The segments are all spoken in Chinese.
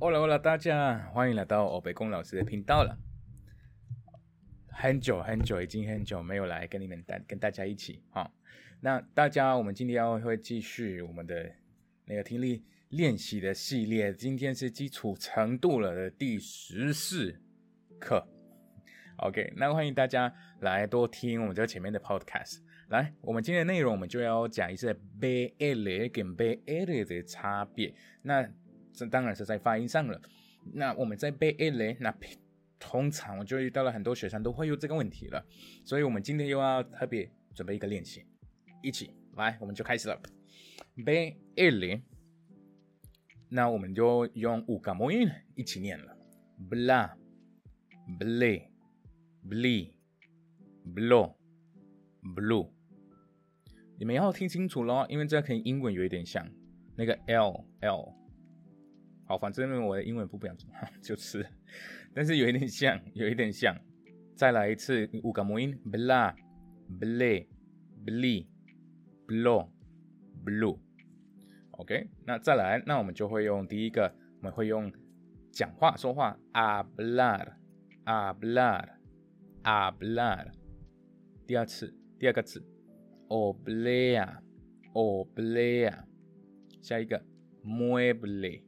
Hola Hola，大家欢迎来到欧北宫老师的频道了。很久很久，已经很久没有来跟你们大跟大家一起哈。那大家，我们今天要会继续我们的那个听力练习的系列。今天是基础程度了的第十四课。OK，那欢迎大家来多听我们这前面的 Podcast。来，我们今天的内容，我们就要讲一些 BL 跟 BL 的差别。那这当然是在发音上了。那我们在 be ele，那通常我就遇到了很多学生都会有这个问题了。所以我们今天又要特别准备一个练习，一起来，我们就开始了 be ele。那我们就用五个母音一起念了：bla，ble，bli，blo，blue。你们要听清楚咯，因为这跟英文有一点像，那个 l l，好，反正我的英文不标准，就是，但是有一点像，有一点像。再来一次五个母音，bla ble bli blo blue。OK，那再来，那我们就会用第一个，我们会用讲话说话，hablar hablar hablar。第二次，第二个字。oblea，oblea，下一个，mueble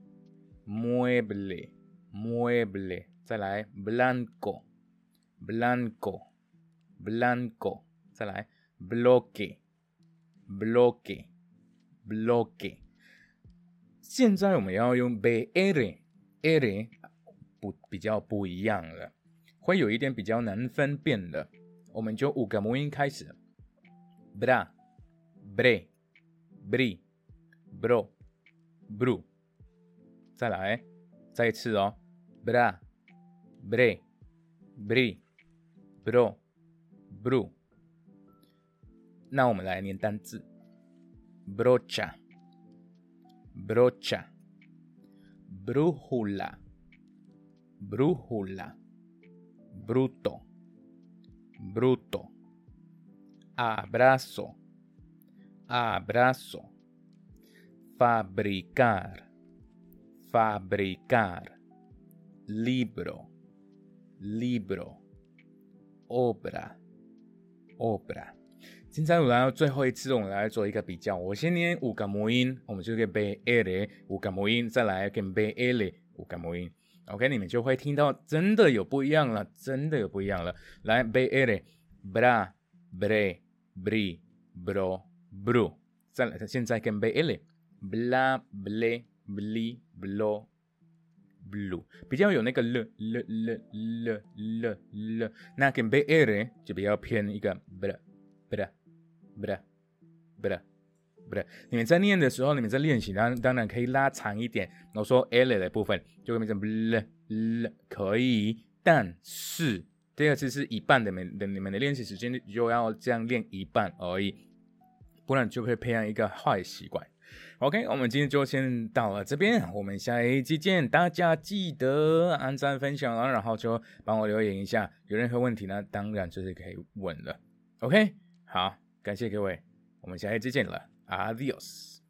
mueble，mueble，再来 blanco，blanco，blanco，再来 bloque，bloque，bloque。现在我们要用 be ere，ere 不比较不一样了，会有一点比较难分辨的，我们就五个母音开始。bra, bre, bri, bro, bru。再来，再一次哦，bra, bre, bri, bro, bru。那我们来念单字：brocha, brocha, brújula, brújula, bruto, bruto。abrazo, abrazo, fabricar, fabricar, libro, libro, obra, obra。现在我来到最后一次，我们来做一个比较。我先念五个母音，我们就可以背 ele 五个母音，再来跟背 ele 五个母音。OK，你们就会听到真的有不一样了，真的有不一样了。来背 ele，bra, bre。bri, bro, bru。再来，现在跟背 ele bla, ble, bli, blo, blue，比较有那个 l l l l l l。那跟背 ele 就比较偏一个 bl bl bl bl bl。你们在念的时候，你们在练习，当当然可以拉长一点。我说 ele 的部分就会变成 bl l，可以，但是。第二次是一半的，你们的你们的练习时间就要这样练一半而已，不然就会培养一个坏习惯。OK，我们今天就先到了这边，我们下一期见。大家记得按赞、分享然后就帮我留言一下。有任何问题呢，当然就是可以问了。OK，好，感谢各位，我们下一期见了，Adios。